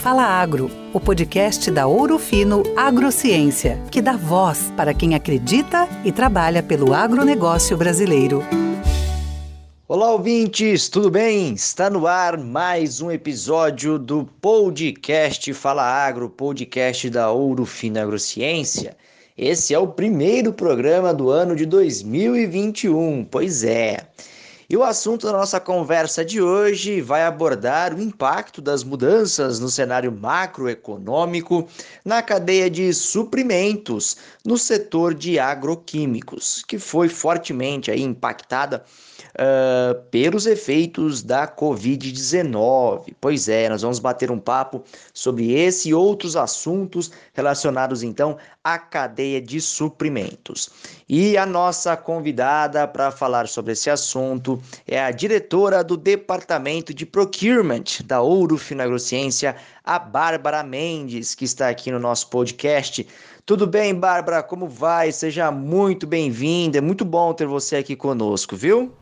Fala Agro, o podcast da Ouro Fino Agrociência, que dá voz para quem acredita e trabalha pelo agronegócio brasileiro. Olá, ouvintes, tudo bem? Está no ar mais um episódio do podcast Fala Agro, podcast da Ouro Fino Agrociência. Esse é o primeiro programa do ano de 2021, pois é. E o assunto da nossa conversa de hoje vai abordar o impacto das mudanças no cenário macroeconômico na cadeia de suprimentos no setor de agroquímicos, que foi fortemente aí impactada uh, pelos efeitos da Covid-19. Pois é, nós vamos bater um papo sobre esse e outros assuntos relacionados então à cadeia de suprimentos. E a nossa convidada para falar sobre esse assunto é a diretora do Departamento de Procurement da Ouro Finagrociência, a Bárbara Mendes, que está aqui no nosso podcast. Tudo bem, Bárbara? Como vai? Seja muito bem-vinda. É muito bom ter você aqui conosco, viu?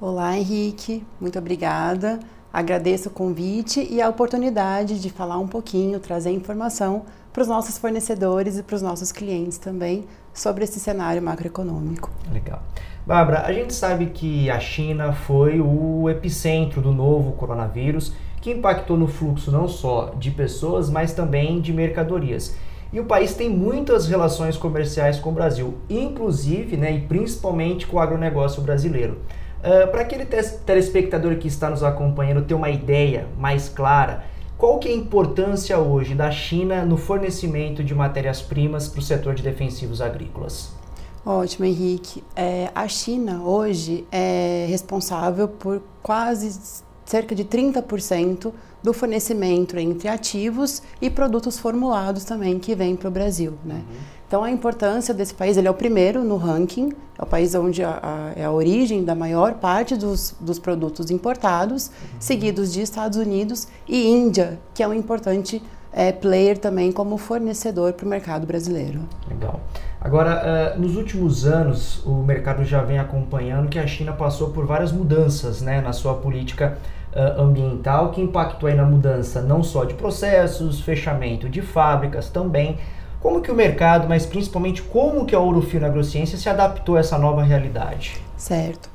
Olá, Henrique, muito obrigada. Agradeço o convite e a oportunidade de falar um pouquinho, trazer informação para os nossos fornecedores e para os nossos clientes também sobre esse cenário macroeconômico. Legal. Bárbara, a gente sabe que a China foi o epicentro do novo coronavírus, que impactou no fluxo não só de pessoas, mas também de mercadorias. E o país tem muitas relações comerciais com o Brasil, inclusive né, e principalmente com o agronegócio brasileiro. Uh, Para aquele telespectador que está nos acompanhando ter uma ideia mais clara, qual que é a importância hoje da China no fornecimento de matérias-primas para o setor de defensivos agrícolas? Ótimo, Henrique. É, a China hoje é responsável por quase cerca de 30% do fornecimento entre ativos e produtos formulados também que vem para o Brasil. Né? Uhum. Então, a importância desse país, ele é o primeiro no ranking, é o país onde a, a, é a origem da maior parte dos, dos produtos importados, uhum. seguidos de Estados Unidos e Índia, que é um importante é, player também como fornecedor para o mercado brasileiro. Legal. Agora, uh, nos últimos anos, o mercado já vem acompanhando que a China passou por várias mudanças né, na sua política uh, ambiental, que impactou aí na mudança não só de processos, fechamento de fábricas também, como que o mercado, mas principalmente como que a Ourofino Agrociência se adaptou a essa nova realidade? Certo.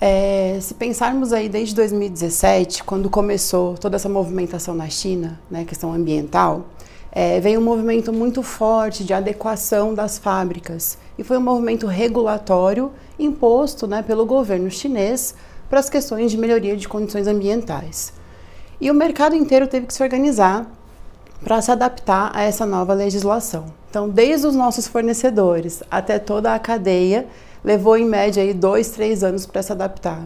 É, se pensarmos aí desde 2017, quando começou toda essa movimentação na China, né, questão ambiental, é, veio um movimento muito forte de adequação das fábricas e foi um movimento regulatório imposto né, pelo governo chinês para as questões de melhoria de condições ambientais. E o mercado inteiro teve que se organizar para se adaptar a essa nova legislação. Então, desde os nossos fornecedores até toda a cadeia, levou em média aí dois, três anos para se adaptar.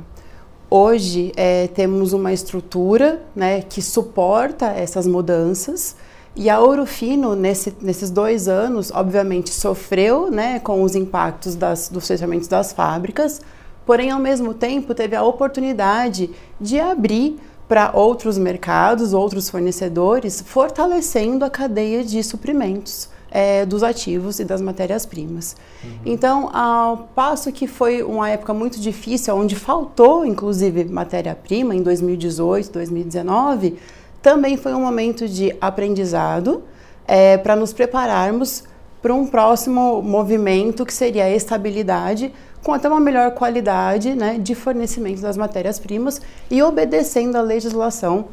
Hoje é, temos uma estrutura né, que suporta essas mudanças e a Ouro Fino, nesse, nesses dois anos, obviamente sofreu né, com os impactos das, dos fechamentos das fábricas, porém, ao mesmo tempo, teve a oportunidade de abrir para outros mercados, outros fornecedores, fortalecendo a cadeia de suprimentos é, dos ativos e das matérias-primas. Uhum. Então, ao passo que foi uma época muito difícil, onde faltou inclusive matéria-prima em 2018, 2019, também foi um momento de aprendizado é, para nos prepararmos para um próximo movimento que seria a estabilidade com até uma melhor qualidade né, de fornecimento das matérias-primas e obedecendo a legislação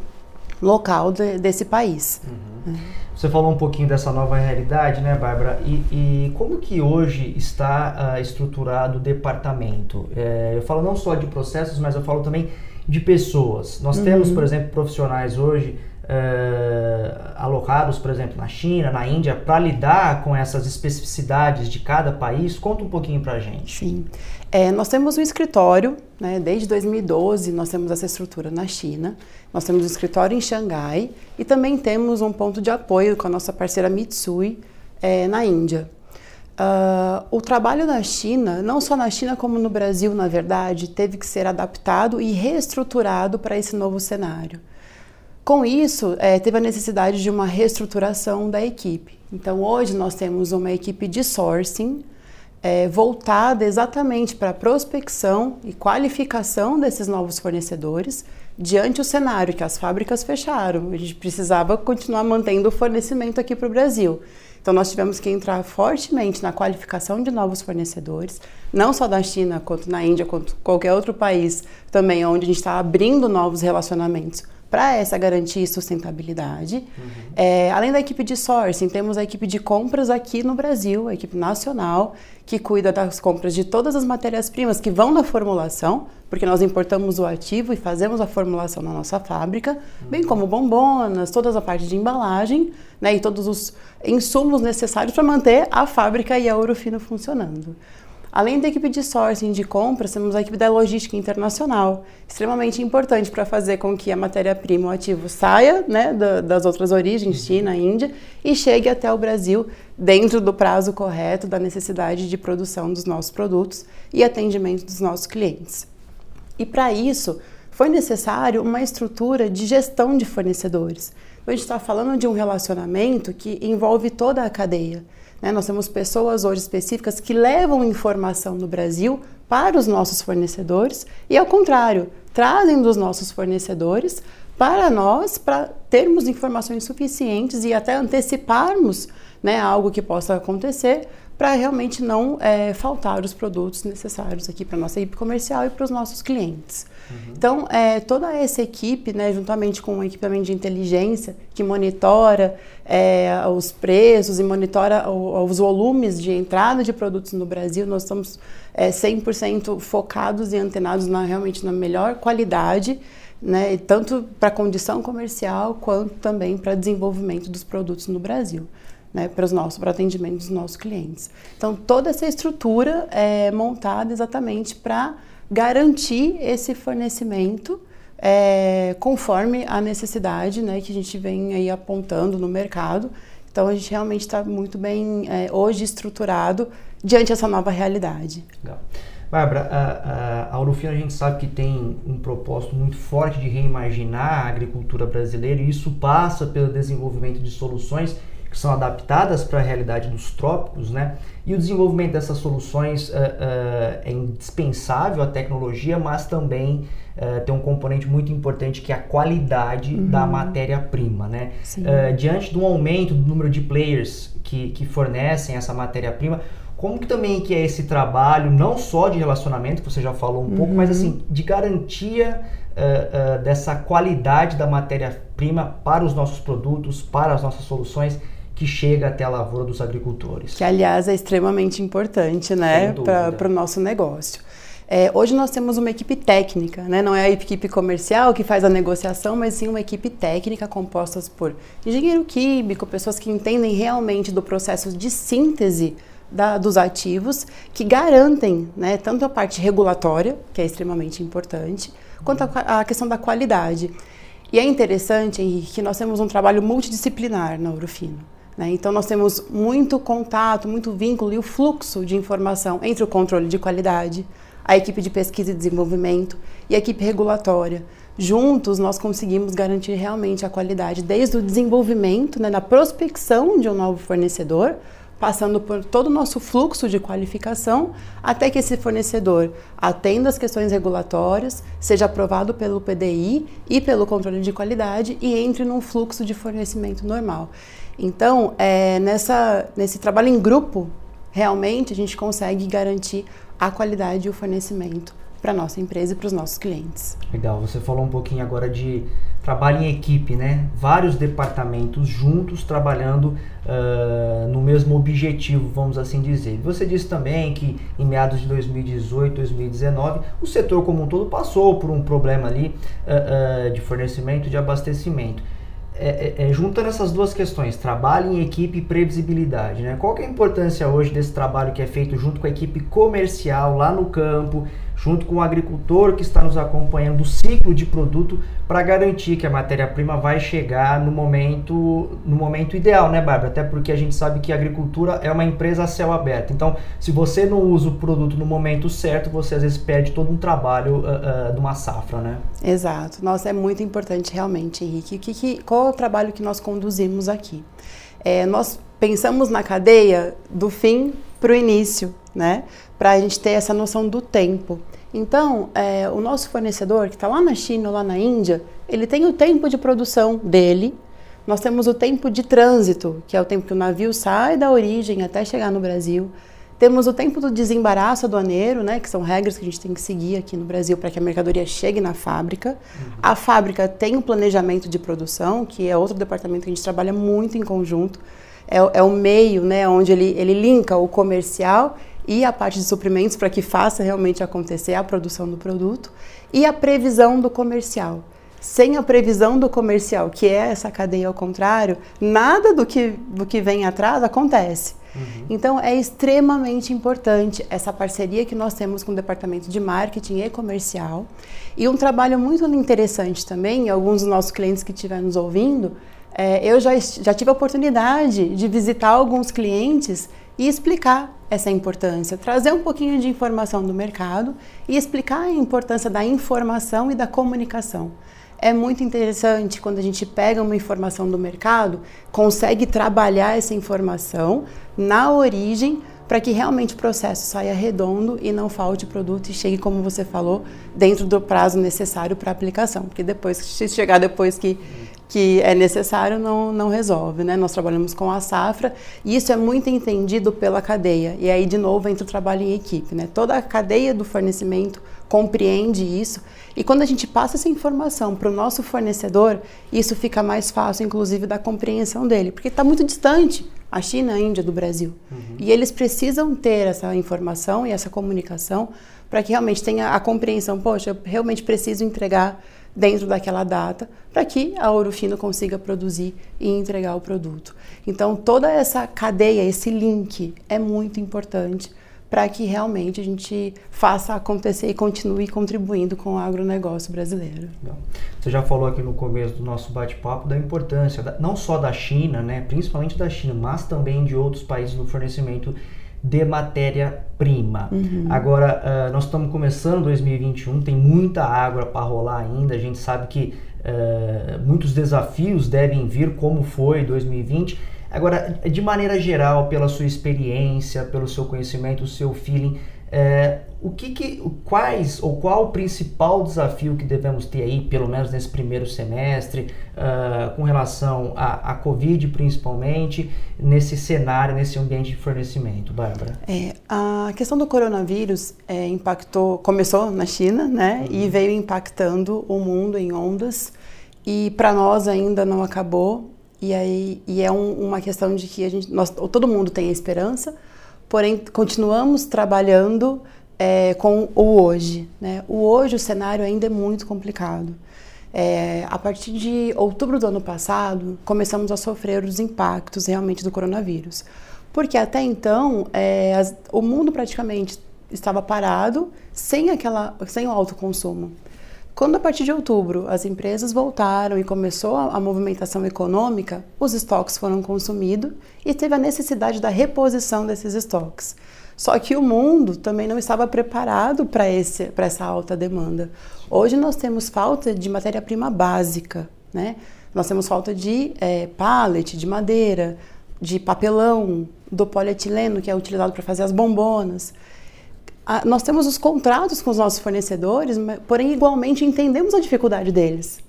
local de, desse país. Uhum. Você falou um pouquinho dessa nova realidade, né, Bárbara? E, e como que hoje está uh, estruturado o departamento? É, eu falo não só de processos, mas eu falo também de pessoas. Nós uhum. temos, por exemplo, profissionais hoje uh, alocados, por exemplo, na China, na Índia, para lidar com essas especificidades de cada país? Conta um pouquinho para a gente. Sim. É, nós temos um escritório, né, desde 2012 nós temos essa estrutura na China, nós temos um escritório em Xangai e também temos um ponto de apoio com a nossa parceira Mitsui é, na Índia. Uh, o trabalho na China, não só na China como no Brasil, na verdade, teve que ser adaptado e reestruturado para esse novo cenário. Com isso, é, teve a necessidade de uma reestruturação da equipe. Então, hoje nós temos uma equipe de sourcing é, voltada exatamente para a prospecção e qualificação desses novos fornecedores, diante do cenário que as fábricas fecharam, a gente precisava continuar mantendo o fornecimento aqui para o Brasil. Então, nós tivemos que entrar fortemente na qualificação de novos fornecedores, não só da China, quanto na Índia, quanto qualquer outro país também, onde a gente está abrindo novos relacionamentos para essa garantia e sustentabilidade. Uhum. É, além da equipe de sourcing, temos a equipe de compras aqui no Brasil, a equipe nacional, que cuida das compras de todas as matérias-primas que vão na formulação, porque nós importamos o ativo e fazemos a formulação na nossa fábrica, uhum. bem como bombonas, toda a parte de embalagem né, e todos os insumos necessários para manter a fábrica e a Ourofino funcionando. Além da equipe de sourcing de compras, temos a equipe da logística internacional, extremamente importante para fazer com que a matéria-prima, o ativo, saia né, das outras origens, China, Índia, e chegue até o Brasil dentro do prazo correto da necessidade de produção dos nossos produtos e atendimento dos nossos clientes. E para isso, foi necessário uma estrutura de gestão de fornecedores. Então, a gente está falando de um relacionamento que envolve toda a cadeia. Né? Nós temos pessoas hoje específicas que levam informação do Brasil para os nossos fornecedores e, ao contrário, trazem dos nossos fornecedores para nós para termos informações suficientes e até anteciparmos né, algo que possa acontecer para realmente não é, faltar os produtos necessários aqui para nossa equipe comercial e para os nossos clientes. Uhum. Então, é, toda essa equipe, né, juntamente com um equipamento de inteligência que monitora é, os preços e monitora o, os volumes de entrada de produtos no Brasil, nós estamos é, 100% focados e antenados na, realmente na melhor qualidade, né, tanto para a condição comercial quanto também para desenvolvimento dos produtos no Brasil né, para os nossos para atendimento dos nossos clientes. Então toda essa estrutura é montada exatamente para garantir esse fornecimento é, conforme a necessidade né, que a gente vem aí apontando no mercado. Então a gente realmente está muito bem é, hoje estruturado diante dessa nova realidade. Legal. Bárbara, a, a, a a gente sabe que tem um propósito muito forte de reimaginar a agricultura brasileira e isso passa pelo desenvolvimento de soluções que são adaptadas para a realidade dos trópicos, né? E o desenvolvimento dessas soluções uh, uh, é indispensável à tecnologia, mas também uh, tem um componente muito importante que é a qualidade uhum. da matéria-prima, né? diante do aumento do número de players que, que fornecem essa matéria-prima, como que também que é esse trabalho, não só de relacionamento, que você já falou um uhum. pouco, mas assim, de garantia dessa qualidade da matéria-prima para os nossos produtos, para as nossas soluções, que chega até a lavoura dos agricultores. Que, aliás, é extremamente importante né, para o nosso negócio. É, hoje nós temos uma equipe técnica, né? não é a equipe comercial que faz a negociação, mas sim uma equipe técnica composta por engenheiro químico, pessoas que entendem realmente do processo de síntese da, dos ativos, que garantem né, tanto a parte regulatória, que é extremamente importante, quanto a, a questão da qualidade. E é interessante, Henrique, que nós temos um trabalho multidisciplinar na Urufino. Né? Então, nós temos muito contato, muito vínculo e o fluxo de informação entre o controle de qualidade, a equipe de pesquisa e desenvolvimento e a equipe regulatória. Juntos, nós conseguimos garantir realmente a qualidade, desde o desenvolvimento, né, na prospecção de um novo fornecedor, passando por todo o nosso fluxo de qualificação, até que esse fornecedor atenda as questões regulatórias, seja aprovado pelo PDI e pelo controle de qualidade e entre num fluxo de fornecimento normal. Então, é, nessa, nesse trabalho em grupo, realmente a gente consegue garantir a qualidade e o fornecimento para nossa empresa e para os nossos clientes. Legal, você falou um pouquinho agora de trabalho em equipe, né? Vários departamentos juntos trabalhando uh, no mesmo objetivo, vamos assim dizer. Você disse também que em meados de 2018, 2019, o setor como um todo passou por um problema ali uh, uh, de fornecimento, de abastecimento é, é, é, juntando essas duas questões, trabalho em equipe e previsibilidade, né? Qual que é a importância hoje desse trabalho que é feito junto com a equipe comercial lá no campo, junto com o agricultor que está nos acompanhando, o ciclo de produto para garantir que a matéria-prima vai chegar no momento, no momento ideal, né, Bárbara? Até porque a gente sabe que a agricultura é uma empresa a céu aberto. Então, se você não usa o produto no momento certo, você às vezes perde todo um trabalho uh, uh, de uma safra, né? Exato. Nossa, é muito importante realmente, Henrique. Que, que, qual é o trabalho que nós conduzimos aqui? É, nós pensamos na cadeia do fim para o início, né? Para a gente ter essa noção do tempo. Então, é, o nosso fornecedor, que está lá na China ou lá na Índia, ele tem o tempo de produção dele, nós temos o tempo de trânsito, que é o tempo que o navio sai da origem até chegar no Brasil. Temos o tempo do desembaraço aduaneiro, né, que são regras que a gente tem que seguir aqui no Brasil para que a mercadoria chegue na fábrica. Uhum. A fábrica tem o um planejamento de produção, que é outro departamento que a gente trabalha muito em conjunto. É, é o meio né, onde ele, ele linka o comercial e a parte de suprimentos para que faça realmente acontecer a produção do produto e a previsão do comercial. Sem a previsão do comercial, que é essa cadeia ao contrário, nada do que, do que vem atrás acontece. Uhum. Então é extremamente importante essa parceria que nós temos com o departamento de marketing e comercial. E um trabalho muito interessante também, alguns dos nossos clientes que estiverem nos ouvindo, é, eu já, já tive a oportunidade de visitar alguns clientes e explicar essa importância, trazer um pouquinho de informação do mercado e explicar a importância da informação e da comunicação. É muito interessante quando a gente pega uma informação do mercado, consegue trabalhar essa informação na origem para que realmente o processo saia redondo e não falte produto e chegue, como você falou, dentro do prazo necessário para aplicação. Porque depois, se chegar depois que que é necessário não, não resolve, né? Nós trabalhamos com a safra e isso é muito entendido pela cadeia. E aí, de novo, entra o trabalho em equipe, né? Toda a cadeia do fornecimento compreende isso e quando a gente passa essa informação para o nosso fornecedor, isso fica mais fácil, inclusive, da compreensão dele, porque está muito distante a China, a Índia do Brasil. Uhum. E eles precisam ter essa informação e essa comunicação para que realmente tenha a compreensão, poxa, eu realmente preciso entregar dentro daquela data para que a Ouro Fino consiga produzir e entregar o produto. Então, toda essa cadeia, esse link é muito importante para que realmente a gente faça acontecer e continue contribuindo com o agronegócio brasileiro. Você já falou aqui no começo do nosso bate-papo da importância, não só da China, né, principalmente da China, mas também de outros países no fornecimento de matéria-prima. Uhum. Agora, uh, nós estamos começando 2021, tem muita água para rolar ainda, a gente sabe que uh, muitos desafios devem vir, como foi 2020. Agora, de maneira geral, pela sua experiência, pelo seu conhecimento, o seu feeling, uh, o que, que, quais ou qual o principal desafio que devemos ter aí, pelo menos nesse primeiro semestre, uh, com relação à, Covid principalmente, nesse cenário, nesse ambiente de fornecimento, Bárbara? É, a questão do coronavírus é, impactou, começou na China, né, uhum. e veio impactando o mundo em ondas, e para nós ainda não acabou, e aí e é um, uma questão de que a gente, nós, todo mundo tem a esperança, porém continuamos trabalhando é, com o hoje. Né? O hoje, o cenário ainda é muito complicado. É, a partir de outubro do ano passado, começamos a sofrer os impactos realmente do coronavírus. Porque até então, é, as, o mundo praticamente estava parado sem, aquela, sem o alto consumo. Quando a partir de outubro as empresas voltaram e começou a, movimentação econômica, os estoques foram consumidos e teve a necessidade da reposição desses estoques. Só que o mundo também não estava preparado para essa alta demanda. Hoje nós temos falta de matéria-prima básica, né? Nós temos falta de é, pallet, de madeira, de papelão, do polietileno que é utilizado para fazer as bombonas. Ah, nós temos os contratos com os nossos fornecedores, porém igualmente entendemos a dificuldade deles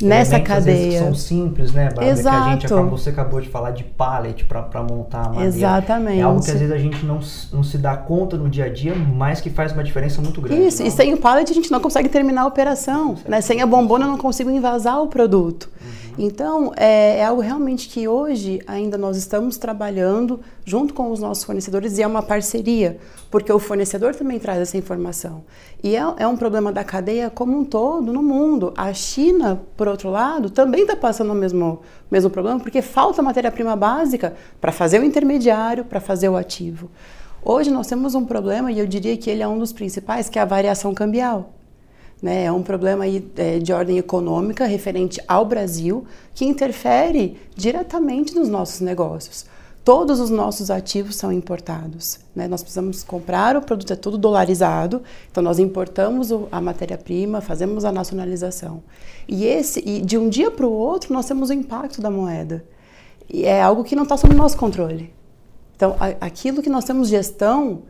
nessa cadeia. são simples, né, Bárbara? Exato. Que a gente você acabou de falar de pallet para montar a madeira. Exatamente. É algo que às vezes a gente não, não se dá conta no dia a dia, mas que faz uma diferença muito grande. Isso, não? e sem o pallet a gente não consegue terminar a operação. Né? Sem a bombona eu não consigo invasar o produto. Uhum. Então, é, é, algo realmente que hoje ainda nós estamos trabalhando junto com os nossos fornecedores e é uma parceria, porque o fornecedor também traz essa informação. E é, é um problema da cadeia como um todo no mundo. A China, por outro lado, também está passando o mesmo, mesmo problema, porque falta matéria-prima básica para fazer o intermediário, para fazer o ativo. Hoje nós temos um problema, e eu diria que ele é um dos principais, que é a variação cambial. Né? É um problema aí, é, de ordem econômica referente ao Brasil que interfere diretamente nos nossos negócios. Todos os nossos ativos são importados. Né? Nós precisamos comprar, o produto é tudo dolarizado, então nós importamos a matéria-prima, fazemos a nacionalização. E, esse, e de um dia para o outro nós temos o impacto da moeda. E é algo que não está sob nosso controle. Então, a, aquilo que nós temos gestão,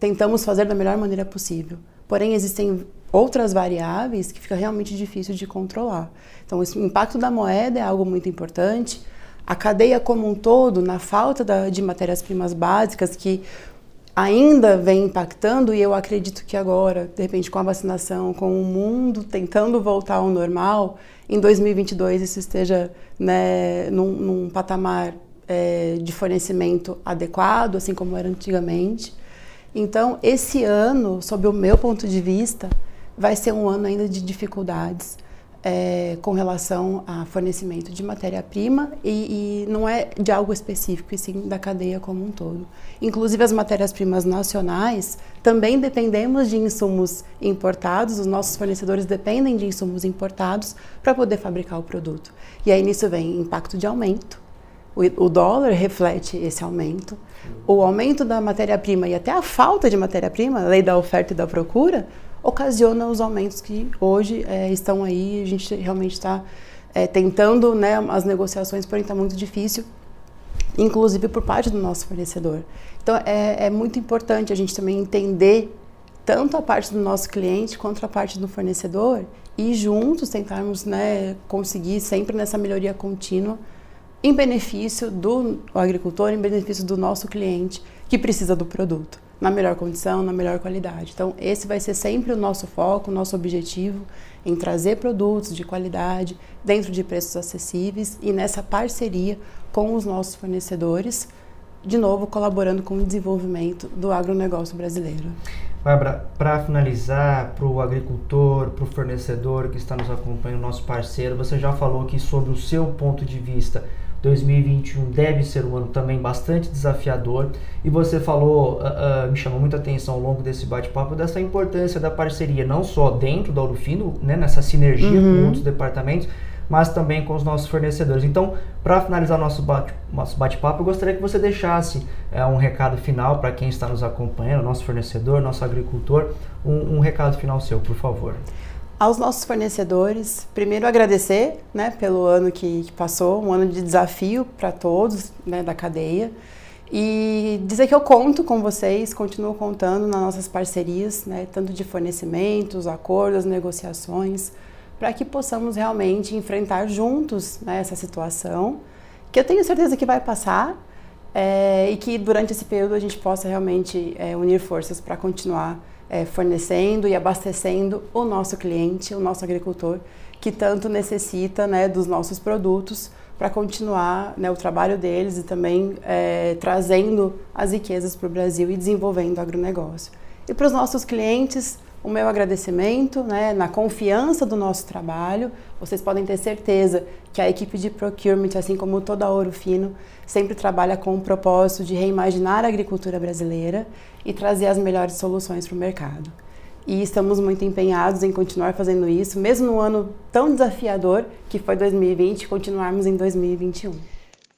tentamos fazer da melhor maneira possível. Porém, existem outras variáveis que fica realmente difícil de controlar. Então, esse impacto da moeda é algo muito importante. A cadeia como um todo, na falta da, de matérias-primas básicas, que ainda vem impactando, e eu acredito que agora, de repente, com a vacinação, com o mundo tentando voltar ao normal, em 2022 isso esteja né, num, num patamar é, de fornecimento adequado, assim como era antigamente. Então, esse ano, sob o meu ponto de vista, vai ser um ano ainda de dificuldades é, com relação a fornecimento de matéria-prima e, e, não é de algo específico, e sim da cadeia como um todo. Inclusive as matérias-primas nacionais também dependemos de insumos importados, os nossos fornecedores dependem de insumos importados para poder fabricar o produto. E aí nisso vem impacto de aumento, o, o dólar reflete esse aumento, o aumento da matéria-prima e até a falta de matéria-prima, lei da oferta e da procura, ocasiona os aumentos que hoje é, estão aí. A gente realmente está é, tentando né, as negociações, porém está muito difícil, inclusive por parte do nosso fornecedor. Então é, é muito importante a gente também entender tanto a parte do nosso cliente quanto a parte do fornecedor e juntos tentarmos né, conseguir sempre nessa melhoria contínua em benefício do agricultor, em benefício do nosso cliente que precisa do produto na melhor condição, na melhor qualidade. Então, esse vai ser sempre o nosso foco, o nosso objetivo em trazer produtos de qualidade dentro de preços acessíveis e nessa parceria com os nossos fornecedores, de novo colaborando com o desenvolvimento do agronegócio brasileiro. Bárbara, para finalizar, para o agricultor, para o fornecedor que está nos acompanhando, nosso parceiro, você já falou aqui sobre o seu ponto de vista 2021 deve ser um ano também bastante desafiador e você falou, uh, uh, me chamou muita atenção ao longo desse bate-papo dessa importância da parceria, não só dentro da Ourofino, né, nessa sinergia uhum. com outros departamentos, mas também com os nossos fornecedores. Então, para finalizar nosso bate, nosso bate-papo, eu gostaria que você deixasse é, um recado final para quem está nos acompanhando, nosso fornecedor, nosso agricultor, um, um recado final seu, por favor. Aos nossos fornecedores, primeiro agradecer né, pelo ano que, que passou, um ano de desafio para todos né, da cadeia. E dizer que eu conto com vocês, continuo contando nas nossas parcerias, né, tanto de fornecimentos, acordos, negociações, para que possamos realmente enfrentar juntos né, essa situação, que eu tenho certeza que vai passar é, e que durante esse período a gente possa realmente é, unir forças para continuar é, fornecendo e abastecendo o nosso cliente, o nosso agricultor, que tanto necessita né, dos nossos produtos para continuar né, o trabalho deles e também é, trazendo as riquezas para o Brasil e desenvolvendo o agronegócio. E para os nossos clientes, o meu agradecimento né, na confiança do nosso trabalho. Vocês podem ter certeza que a equipe de procurement, assim como toda a Ouro Fino, sempre trabalha com o propósito de reimaginar a agricultura brasileira e trazer as melhores soluções para o mercado. E estamos muito empenhados em continuar fazendo isso, mesmo no ano tão desafiador que foi 2020, continuarmos em 2021.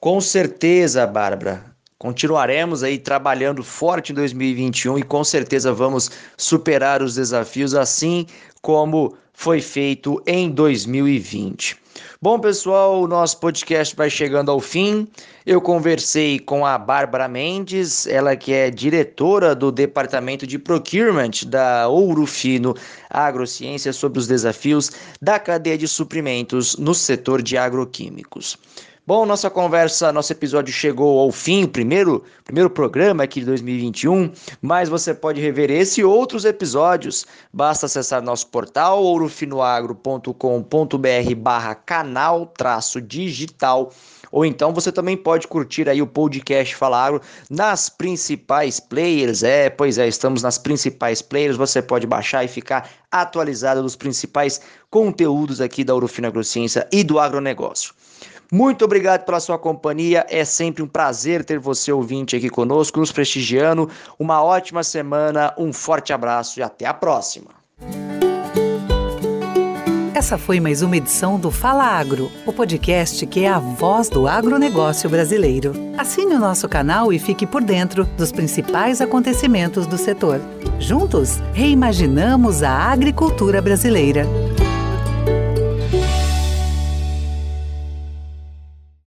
Com certeza, Bárbara. Continuaremos aí trabalhando forte em 2021 e com certeza vamos superar os desafios assim como foi feito em 2020. Bom, pessoal, o nosso podcast vai chegando ao fim. Eu conversei com a Bárbara Mendes, ela que é diretora do Departamento de Procurement da Ouro Fino Agrociência sobre os desafios da cadeia de suprimentos no setor de agroquímicos. Bom, nossa conversa, nosso episódio chegou ao fim, o primeiro, primeiro programa aqui de 2021, mas você pode rever esse e outros episódios. Basta acessar nosso portal ourofinoagro.com.br barra canal traço digital ou então você também pode curtir aí o podcast Fala Agro nas principais players. É, pois é, estamos nas principais players. Você pode baixar e ficar atualizado dos principais conteúdos aqui da Ourofino Agrociência e do agronegócio. Muito obrigado pela sua companhia. É sempre um prazer ter você ouvinte aqui conosco, nos prestigiando. Uma ótima semana, um forte abraço e até a próxima. Essa foi mais uma edição do Fala Agro, o podcast que é a voz do agronegócio brasileiro. Assine o nosso canal e fique por dentro dos principais acontecimentos do setor. Juntos, reimaginamos a agricultura brasileira.